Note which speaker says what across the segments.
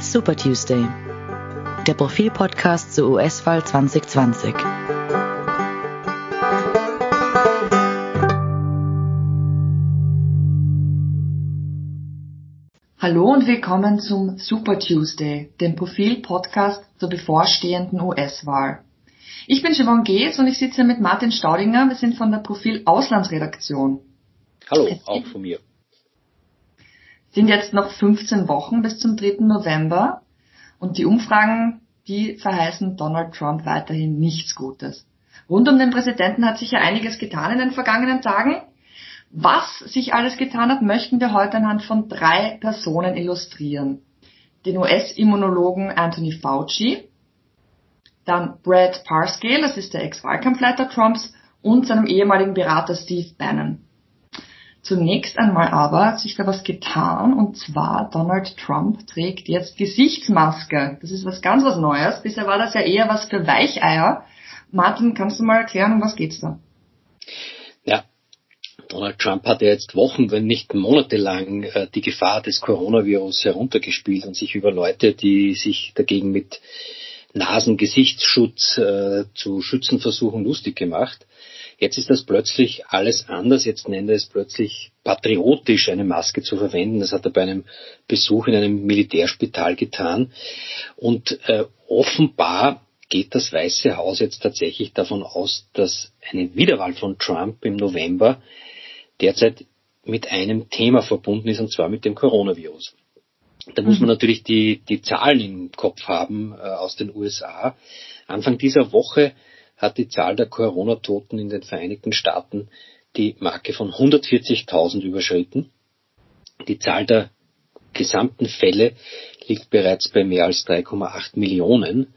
Speaker 1: Super Tuesday, der Profil-Podcast zur US-Wahl 2020.
Speaker 2: Hallo und willkommen zum Super Tuesday, dem Profil-Podcast zur bevorstehenden US-Wahl. Ich bin Siobhan Gees und ich sitze mit Martin Staudinger. Wir sind von der Profil Auslandsredaktion.
Speaker 3: Hallo, auch von mir.
Speaker 2: sind jetzt noch 15 Wochen bis zum 3. November und die Umfragen, die verheißen Donald Trump weiterhin nichts Gutes. Rund um den Präsidenten hat sich ja einiges getan in den vergangenen Tagen. Was sich alles getan hat, möchten wir heute anhand von drei Personen illustrieren. Den US-Immunologen Anthony Fauci, dann Brad Parscale, das ist der Ex-Wahlkampfleiter Trumps, und seinem ehemaligen Berater Steve Bannon. Zunächst einmal aber hat sich da was getan und zwar Donald Trump trägt jetzt Gesichtsmaske. Das ist was ganz was Neues. Bisher war das ja eher was für Weicheier. Martin, kannst du mal erklären, um was geht's da?
Speaker 3: Ja, Donald Trump hat ja jetzt Wochen, wenn nicht monatelang äh, die Gefahr des Coronavirus heruntergespielt und sich über Leute, die sich dagegen mit Nasengesichtsschutz äh, zu schützen versuchen, lustig gemacht. Jetzt ist das plötzlich alles anders. Jetzt nennt er es plötzlich patriotisch, eine Maske zu verwenden. Das hat er bei einem Besuch in einem Militärspital getan. Und äh, offenbar geht das Weiße Haus jetzt tatsächlich davon aus, dass eine Wiederwahl von Trump im November derzeit mit einem Thema verbunden ist, und zwar mit dem Coronavirus. Da muss man mhm. natürlich die, die Zahlen im Kopf haben äh, aus den USA. Anfang dieser Woche hat die Zahl der Corona-Toten in den Vereinigten Staaten die Marke von 140.000 überschritten. Die Zahl der gesamten Fälle liegt bereits bei mehr als 3,8 Millionen.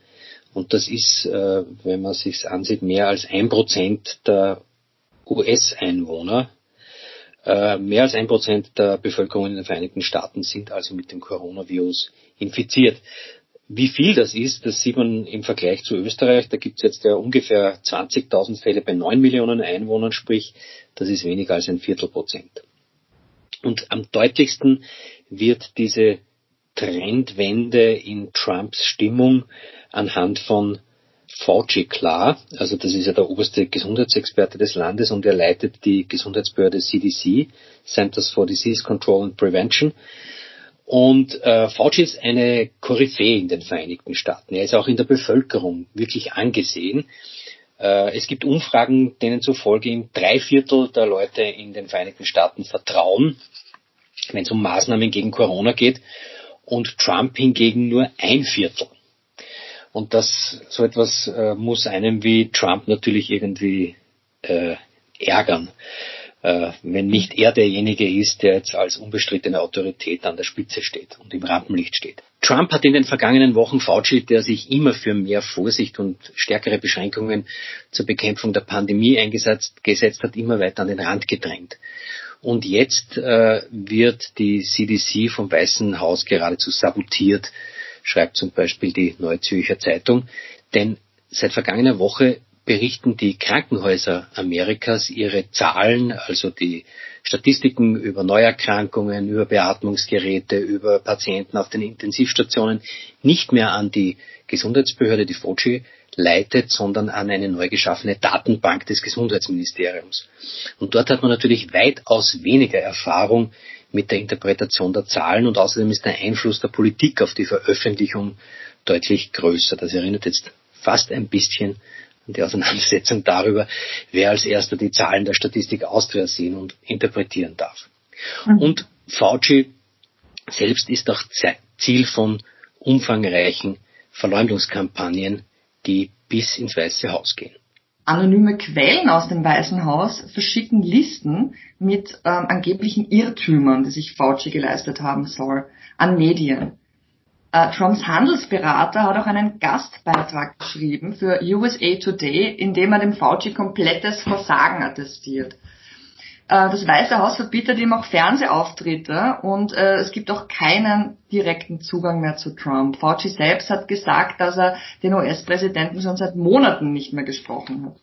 Speaker 3: Und das ist, äh, wenn man sich ansieht, mehr als ein Prozent der US-Einwohner. Äh, mehr als ein Prozent der Bevölkerung in den Vereinigten Staaten sind also mit dem Coronavirus infiziert. Wie viel das ist, das sieht man im Vergleich zu Österreich. Da gibt es jetzt ja ungefähr 20.000 Fälle bei 9 Millionen Einwohnern, sprich, das ist weniger als ein Viertelprozent. Und am deutlichsten wird diese Trendwende in Trumps Stimmung anhand von Fauci klar. Also das ist ja der oberste Gesundheitsexperte des Landes und er leitet die Gesundheitsbehörde CDC, Centers for Disease Control and Prevention. Und äh, Fauci ist eine Koryphäe in den Vereinigten Staaten. Er ist auch in der Bevölkerung wirklich angesehen. Äh, es gibt Umfragen, denen zufolge ihm drei Viertel der Leute in den Vereinigten Staaten vertrauen, wenn es um Maßnahmen gegen Corona geht, und Trump hingegen nur ein Viertel. Und das so etwas äh, muss einem wie Trump natürlich irgendwie äh, ärgern äh, wenn nicht er derjenige ist, der jetzt als unbestrittene Autorität an der Spitze steht und im Rampenlicht steht. Trump hat in den vergangenen Wochen Fauci, der sich immer für mehr Vorsicht und stärkere Beschränkungen zur Bekämpfung der Pandemie eingesetzt gesetzt hat, immer weiter an den Rand gedrängt. Und jetzt äh, wird die CDC vom Weißen Haus geradezu sabotiert, schreibt zum Beispiel die Neue Zürcher Zeitung. Denn seit vergangener Woche berichten die Krankenhäuser Amerikas ihre Zahlen, also die Statistiken über Neuerkrankungen, über Beatmungsgeräte, über Patienten auf den Intensivstationen nicht mehr an die Gesundheitsbehörde, die Fauci leitet, sondern an eine neu geschaffene Datenbank des Gesundheitsministeriums. Und dort hat man natürlich weitaus weniger Erfahrung mit der Interpretation der Zahlen und außerdem ist der Einfluss der Politik auf die Veröffentlichung deutlich größer. Das erinnert jetzt fast ein bisschen die Auseinandersetzung darüber, wer als erster die Zahlen der Statistik Austria sehen und interpretieren darf. Mhm. Und Fauci selbst ist auch Ziel von umfangreichen Verleumdungskampagnen, die bis ins Weiße Haus gehen.
Speaker 2: Anonyme Quellen aus dem Weißen Haus verschicken Listen mit ähm, angeblichen Irrtümern, die sich Fauci geleistet haben soll, an Medien. Uh, Trumps Handelsberater hat auch einen Gastbeitrag geschrieben für USA Today, in dem er dem Fauci komplettes Versagen attestiert. Uh, das Weiße Haus verbietet ihm auch Fernsehauftritte und uh, es gibt auch keinen direkten Zugang mehr zu Trump. Fauci selbst hat gesagt, dass er den US-Präsidenten schon seit Monaten nicht mehr gesprochen hat.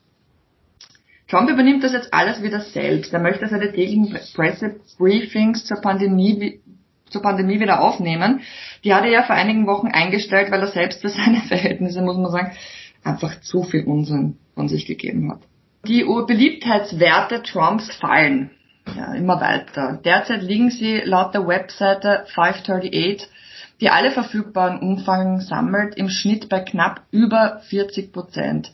Speaker 2: Trump übernimmt das jetzt alles wieder selbst. Er möchte seine täglichen Pressebriefings zur Pandemie, zur Pandemie wieder aufnehmen. Die hat er ja vor einigen Wochen eingestellt, weil er selbst für seine Verhältnisse, muss man sagen, einfach zu viel Unsinn von sich gegeben hat. Die Beliebtheitswerte Trumps fallen ja, immer weiter. Derzeit liegen sie laut der Webseite 538, die alle verfügbaren Umfragen sammelt, im Schnitt bei knapp über 40 Prozent.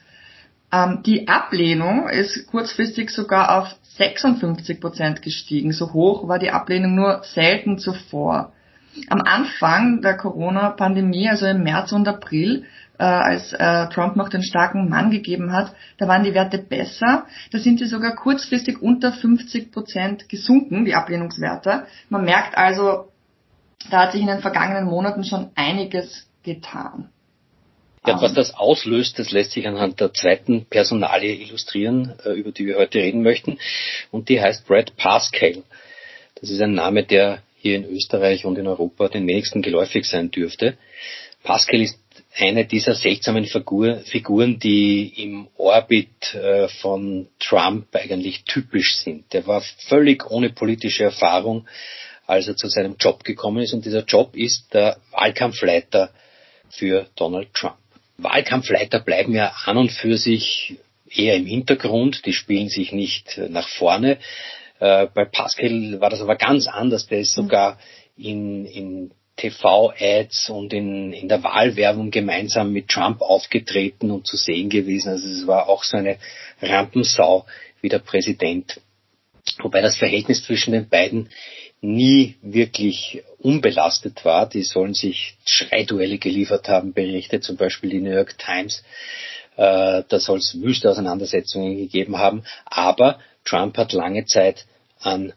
Speaker 2: Ähm, die Ablehnung ist kurzfristig sogar auf 56 Prozent gestiegen. So hoch war die Ablehnung nur selten zuvor. Am Anfang der Corona-Pandemie, also im März und April, äh, als äh, Trump noch den starken Mann gegeben hat, da waren die Werte besser. Da sind sie sogar kurzfristig unter 50 Prozent gesunken, die Ablehnungswerte. Man merkt also, da hat sich in den vergangenen Monaten schon einiges getan.
Speaker 3: Ja, was das auslöst, das lässt sich anhand der zweiten Personalie illustrieren, äh, über die wir heute reden möchten. Und die heißt Brad Pascal. Das ist ein Name, der hier in Österreich und in Europa den wenigsten geläufig sein dürfte. Pascal ist eine dieser seltsamen Figur, Figuren, die im Orbit äh, von Trump eigentlich typisch sind. Der war völlig ohne politische Erfahrung, als er zu seinem Job gekommen ist. Und dieser Job ist der Wahlkampfleiter für Donald Trump. Wahlkampfleiter bleiben ja an und für sich eher im Hintergrund, die spielen sich nicht nach vorne. Äh, bei Pascal war das aber ganz anders, der ist sogar in, in TV-Ads und in, in der Wahlwerbung gemeinsam mit Trump aufgetreten und zu sehen gewesen. Also es war auch so eine Rampensau wie der Präsident. Wobei das Verhältnis zwischen den beiden nie wirklich unbelastet war. Die sollen sich Schreiduelle geliefert haben, berichtet zum Beispiel die New York Times. Äh, da soll es wüste Auseinandersetzungen gegeben haben. Aber Trump hat lange Zeit an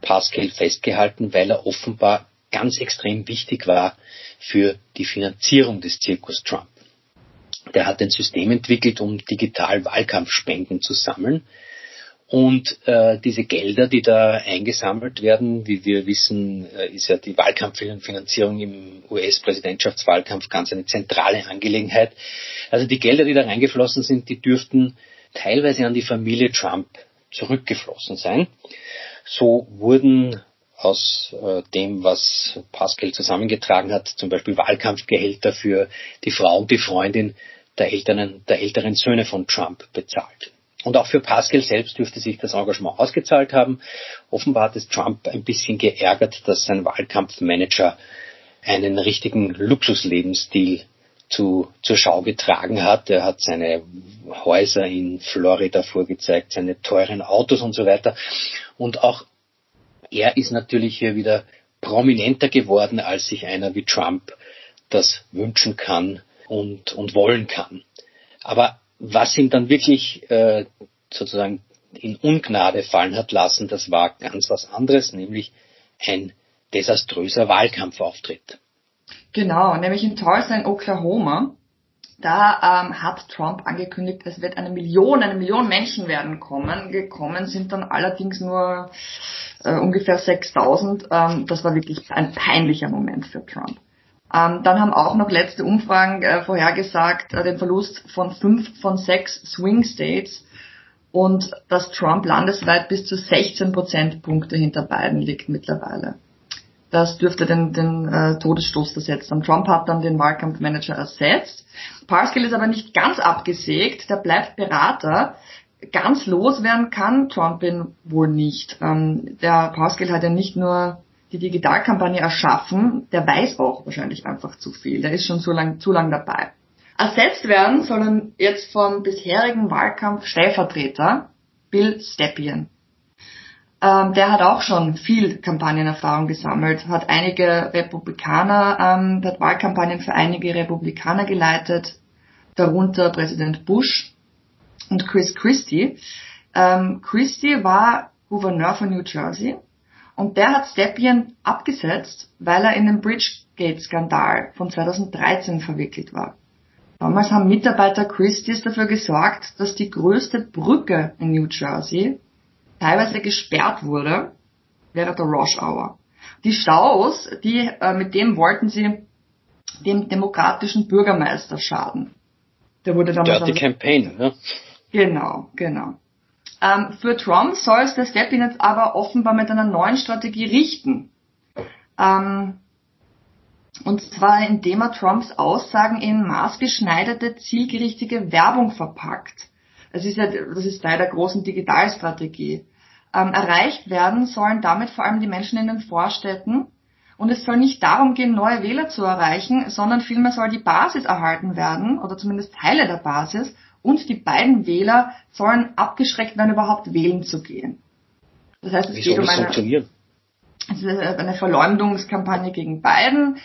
Speaker 3: Pascal festgehalten, weil er offenbar ganz extrem wichtig war für die Finanzierung des Zirkus Trump. Der hat ein System entwickelt, um digital Wahlkampfspenden zu sammeln. Und äh, diese Gelder, die da eingesammelt werden, wie wir wissen, äh, ist ja die Wahlkampffinanzierung im US-Präsidentschaftswahlkampf ganz eine zentrale Angelegenheit. Also die Gelder, die da reingeflossen sind, die dürften teilweise an die Familie Trump zurückgeflossen sein. So wurden aus äh, dem, was Pascal zusammengetragen hat, zum Beispiel Wahlkampfgehälter für die Frau und die Freundin der älteren, der älteren Söhne von Trump bezahlt. Und auch für Pascal selbst dürfte sich das Engagement ausgezahlt haben. Offenbar hat es Trump ein bisschen geärgert, dass sein Wahlkampfmanager einen richtigen Luxuslebensstil zu, zur Schau getragen hat. Er hat seine Häuser in Florida vorgezeigt, seine teuren Autos und so weiter. Und auch er ist natürlich hier wieder prominenter geworden, als sich einer wie Trump das wünschen kann und, und wollen kann. Aber was ihm dann wirklich äh, sozusagen in Ungnade fallen hat lassen, das war ganz was anderes, nämlich ein desaströser Wahlkampfauftritt.
Speaker 2: Genau, nämlich in Tulsa in Oklahoma. Da ähm, hat Trump angekündigt, es wird eine Million, eine Million Menschen werden kommen. Gekommen sind dann allerdings nur äh, ungefähr 6000. Ähm, das war wirklich ein peinlicher Moment für Trump. Ähm, dann haben auch noch letzte Umfragen äh, vorhergesagt, äh, den Verlust von fünf von sechs Swing States und dass Trump landesweit bis zu 16 Prozentpunkte hinter Biden liegt mittlerweile. Das dürfte den, den äh, Todesstoß versetzt haben. Trump hat dann den Wahlkampfmanager ersetzt. Parskill ist aber nicht ganz abgesägt, der bleibt Berater. Ganz loswerden kann Trump ihn wohl nicht. Ähm, der Parskill hat ja nicht nur die Digitalkampagne erschaffen, der weiß auch wahrscheinlich einfach zu viel. Der ist schon zu lang, zu lang dabei. Ersetzt werden sollen jetzt vom bisherigen Wahlkampf-Stellvertreter Bill Stepien. Ähm, der hat auch schon viel Kampagnenerfahrung gesammelt, hat einige Republikaner, ähm, hat Wahlkampagnen für einige Republikaner geleitet, darunter Präsident Bush und Chris Christie. Ähm, Christie war Gouverneur von New Jersey und der hat Stepien abgesetzt, weil er in den Bridgegate-Skandal von 2013 verwickelt war. Damals haben Mitarbeiter Christie's dafür gesorgt, dass die größte Brücke in New Jersey teilweise gesperrt wurde während der Rush Hour. Die Staus, die, äh, mit dem wollten sie dem demokratischen Bürgermeister schaden.
Speaker 3: Der wurde damals. Dirty Campaign, ne?
Speaker 2: Genau, genau. Ähm, für Trump soll es der Step jetzt aber offenbar mit einer neuen Strategie richten. Ähm, und zwar indem er Trumps Aussagen in maßgeschneiderte, zielgerichtete Werbung verpackt. Das ist ja, das ist Teil der großen Digitalstrategie. Ähm, erreicht werden sollen damit vor allem die Menschen in den Vorstädten. Und es soll nicht darum gehen, neue Wähler zu erreichen, sondern vielmehr soll die Basis erhalten werden, oder zumindest Teile der Basis, und die beiden Wähler sollen abgeschreckt werden, überhaupt wählen zu gehen.
Speaker 3: Das heißt, es Wie geht um eine,
Speaker 2: eine Verleumdungskampagne gegen Biden.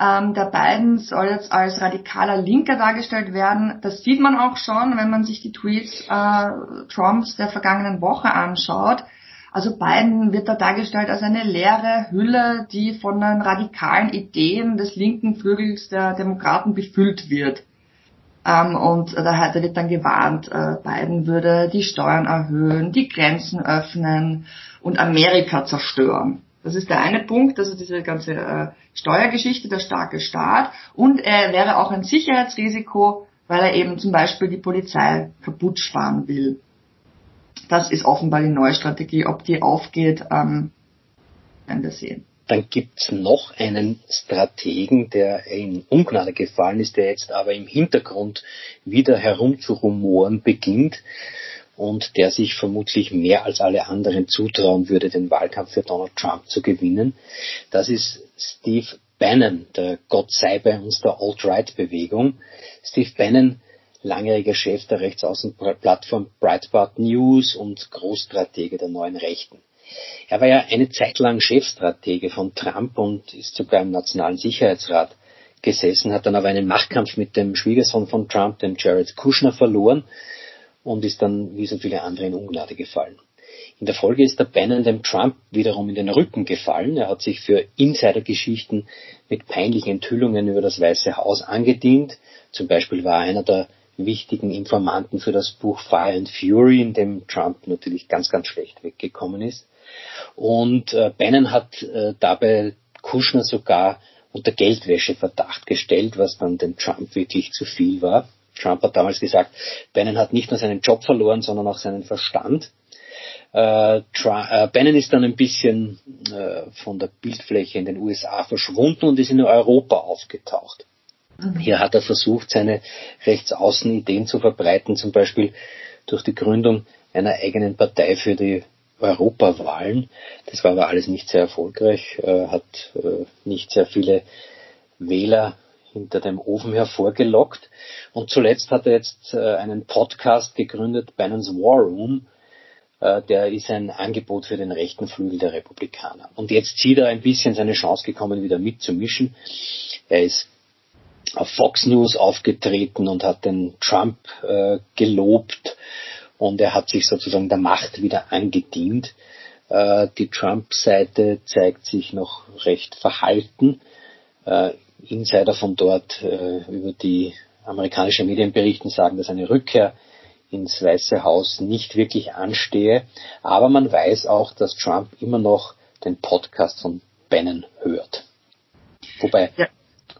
Speaker 2: Ähm, der Biden soll jetzt als radikaler Linker dargestellt werden. Das sieht man auch schon, wenn man sich die Tweets äh, Trumps der vergangenen Woche anschaut. Also Biden wird da dargestellt als eine leere Hülle, die von den radikalen Ideen des linken Flügels der Demokraten befüllt wird. Ähm, und da, da wird dann gewarnt, äh, Biden würde die Steuern erhöhen, die Grenzen öffnen und Amerika zerstören. Das ist der eine Punkt, also diese ganze äh, Steuergeschichte, der starke Staat. Und er wäre auch ein Sicherheitsrisiko, weil er eben zum Beispiel die Polizei kaputt sparen will. Das ist offenbar die neue Strategie. Ob die aufgeht, ähm, werden wir sehen.
Speaker 3: Dann gibt's noch einen Strategen, der in Ungnade gefallen ist, der jetzt aber im Hintergrund wieder herumzurumoren beginnt und der sich vermutlich mehr als alle anderen zutrauen würde, den Wahlkampf für Donald Trump zu gewinnen. Das ist Steve Bannon, der Gott sei bei uns der Alt-Right-Bewegung. Steve Bannon, langjähriger Chef der Rechtsaußenplattform Breitbart News und Großstratege der neuen Rechten. Er war ja eine Zeit lang Chefstratege von Trump und ist sogar im Nationalen Sicherheitsrat gesessen, hat dann aber einen Machtkampf mit dem Schwiegersohn von Trump, dem Jared Kushner, verloren und ist dann wie so viele andere in Ungnade gefallen. In der Folge ist der Bannon dem Trump wiederum in den Rücken gefallen. Er hat sich für Insidergeschichten mit peinlichen Enthüllungen über das Weiße Haus angedient. Zum Beispiel war er einer der wichtigen Informanten für das Buch Fire and Fury, in dem Trump natürlich ganz, ganz schlecht weggekommen ist. Und äh, Bannon hat äh, dabei Kushner sogar unter Geldwäscheverdacht gestellt, was dann dem Trump wirklich zu viel war. Trump hat damals gesagt, Bannon hat nicht nur seinen Job verloren, sondern auch seinen Verstand. Äh, äh, Bannon ist dann ein bisschen äh, von der Bildfläche in den USA verschwunden und ist in Europa aufgetaucht. Hier hat er versucht, seine Rechtsaußenideen zu verbreiten, zum Beispiel durch die Gründung einer eigenen Partei für die Europawahlen. Das war aber alles nicht sehr erfolgreich, äh, hat äh, nicht sehr viele Wähler hinter dem Ofen hervorgelockt. Und zuletzt hat er jetzt äh, einen Podcast gegründet, Bannon's War Room. Der ist ein Angebot für den rechten Flügel der Republikaner. Und jetzt sieht er ein bisschen seine Chance gekommen, wieder mitzumischen. Er ist auf Fox News aufgetreten und hat den Trump gelobt und er hat sich sozusagen der Macht wieder angedient. Äh, die Trump-Seite zeigt sich noch recht verhalten. Äh, Insider von dort äh, über die amerikanische Medienberichten sagen, dass eine Rückkehr ins Weiße Haus nicht wirklich anstehe. Aber man weiß auch, dass Trump immer noch den Podcast von Bannon hört. Wobei, ja.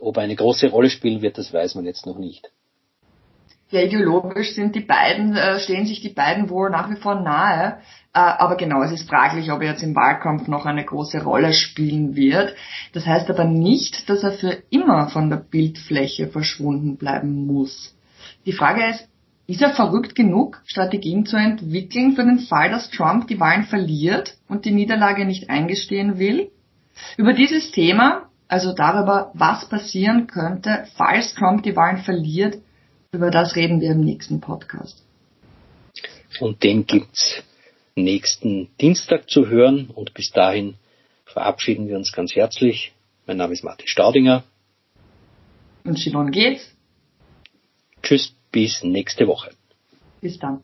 Speaker 3: ob er eine große Rolle spielen wird, das weiß man jetzt noch nicht.
Speaker 2: Ja, ideologisch sind die beiden, äh, stehen sich die beiden wohl nach wie vor nahe. Äh, aber genau, es ist fraglich, ob er jetzt im Wahlkampf noch eine große Rolle spielen wird. Das heißt aber nicht, dass er für immer von der Bildfläche verschwunden bleiben muss. Die Frage ist, ist er verrückt genug, Strategien zu entwickeln für den Fall, dass Trump die Wahlen verliert und die Niederlage nicht eingestehen will? Über dieses Thema, also darüber, was passieren könnte, falls Trump die Wahlen verliert, über das reden wir im nächsten Podcast.
Speaker 3: Und den gibt's nächsten Dienstag zu hören. Und bis dahin verabschieden wir uns ganz herzlich. Mein Name ist Martin Staudinger.
Speaker 2: Und Simon geht's.
Speaker 3: Tschüss, bis nächste Woche.
Speaker 2: Bis dann.